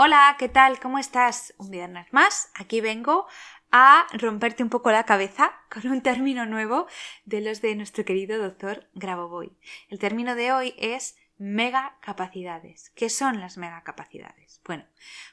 Hola, ¿qué tal? ¿Cómo estás? Un viernes más. Aquí vengo a romperte un poco la cabeza con un término nuevo de los de nuestro querido doctor Grabovoi. El término de hoy es megacapacidades. ¿Qué son las megacapacidades? Bueno,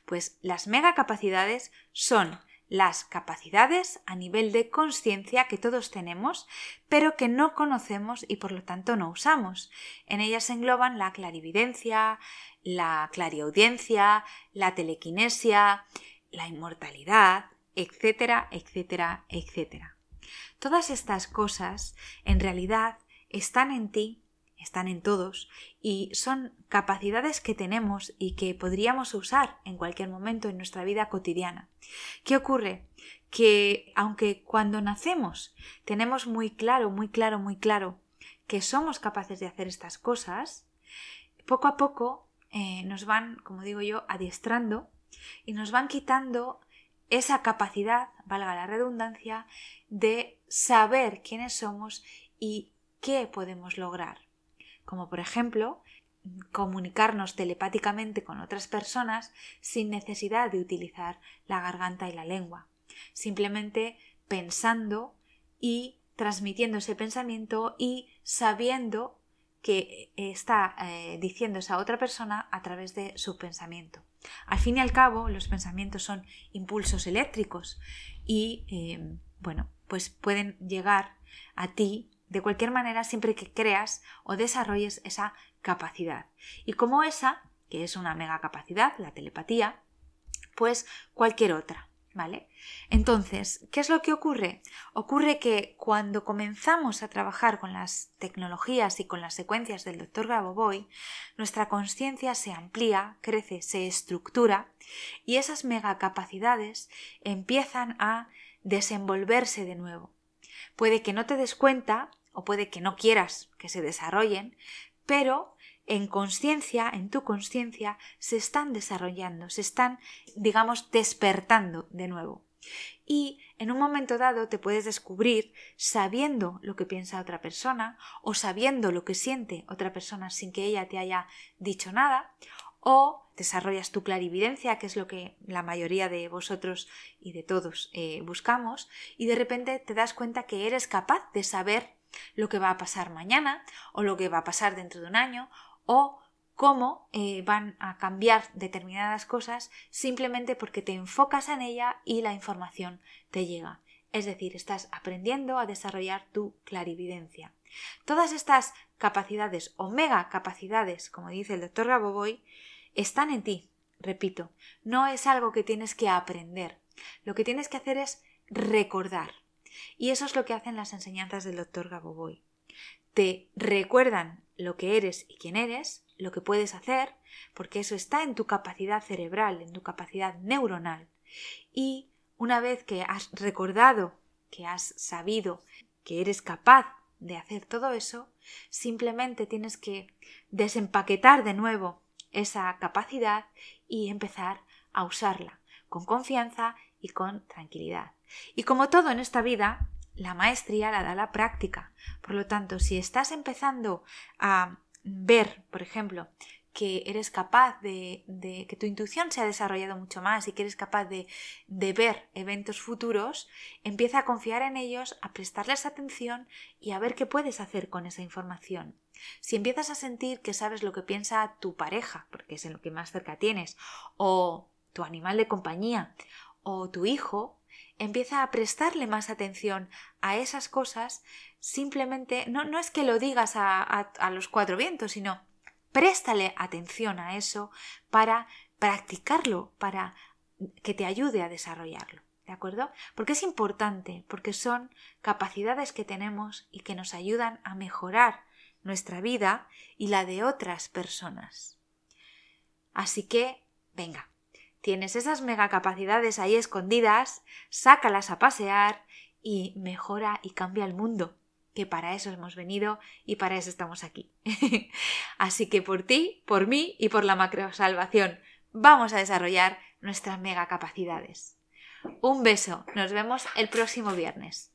pues las megacapacidades son las capacidades a nivel de conciencia que todos tenemos, pero que no conocemos y por lo tanto no usamos. En ellas se engloban la clarividencia, la clariaudiencia, la telequinesia, la inmortalidad, etcétera, etcétera, etcétera. Todas estas cosas en realidad están en ti están en todos y son capacidades que tenemos y que podríamos usar en cualquier momento en nuestra vida cotidiana. ¿Qué ocurre? Que aunque cuando nacemos tenemos muy claro, muy claro, muy claro que somos capaces de hacer estas cosas, poco a poco eh, nos van, como digo yo, adiestrando y nos van quitando esa capacidad, valga la redundancia, de saber quiénes somos y qué podemos lograr como por ejemplo comunicarnos telepáticamente con otras personas sin necesidad de utilizar la garganta y la lengua, simplemente pensando y transmitiendo ese pensamiento y sabiendo que está eh, diciendo esa otra persona a través de su pensamiento. Al fin y al cabo, los pensamientos son impulsos eléctricos y, eh, bueno, pues pueden llegar a ti de cualquier manera siempre que creas o desarrolles esa capacidad. Y como esa, que es una mega capacidad, la telepatía, pues cualquier otra. ¿Vale? Entonces, ¿qué es lo que ocurre? Ocurre que cuando comenzamos a trabajar con las tecnologías y con las secuencias del Dr. Grabovoi, nuestra conciencia se amplía, crece, se estructura y esas megacapacidades empiezan a desenvolverse de nuevo. Puede que no te des cuenta o puede que no quieras que se desarrollen, pero en conciencia, en tu conciencia, se están desarrollando, se están, digamos, despertando de nuevo. Y en un momento dado te puedes descubrir sabiendo lo que piensa otra persona o sabiendo lo que siente otra persona sin que ella te haya dicho nada o desarrollas tu clarividencia, que es lo que la mayoría de vosotros y de todos eh, buscamos, y de repente te das cuenta que eres capaz de saber lo que va a pasar mañana o lo que va a pasar dentro de un año o cómo eh, van a cambiar determinadas cosas simplemente porque te enfocas en ella y la información te llega. Es decir, estás aprendiendo a desarrollar tu clarividencia. Todas estas capacidades o mega capacidades, como dice el doctor Gaboboy, están en ti, repito, no es algo que tienes que aprender. Lo que tienes que hacer es recordar. Y eso es lo que hacen las enseñanzas del doctor Gaboboy. Te recuerdan lo que eres y quién eres, lo que puedes hacer, porque eso está en tu capacidad cerebral, en tu capacidad neuronal. Y una vez que has recordado, que has sabido que eres capaz de hacer todo eso, simplemente tienes que desempaquetar de nuevo esa capacidad y empezar a usarla con confianza y con tranquilidad. Y como todo en esta vida, la maestría la da la práctica. Por lo tanto, si estás empezando a ver, por ejemplo, que eres capaz de, que tu intuición se ha desarrollado mucho más y que eres capaz de, de, ver eventos futuros, empieza a confiar en ellos, a prestarles atención y a ver qué puedes hacer con esa información. Si empiezas a sentir que sabes lo que piensa tu pareja, porque es en lo que más cerca tienes, o tu animal de compañía, o tu hijo, empieza a prestarle más atención a esas cosas, simplemente, no, no es que lo digas a, a los cuatro vientos, sino préstale atención a eso para practicarlo, para que te ayude a desarrollarlo. ¿De acuerdo? Porque es importante, porque son capacidades que tenemos y que nos ayudan a mejorar nuestra vida y la de otras personas. Así que, venga, tienes esas megacapacidades ahí escondidas, sácalas a pasear y mejora y cambia el mundo, que para eso hemos venido y para eso estamos aquí. Así que por ti, por mí y por la macrosalvación, vamos a desarrollar nuestras megacapacidades. Un beso, nos vemos el próximo viernes.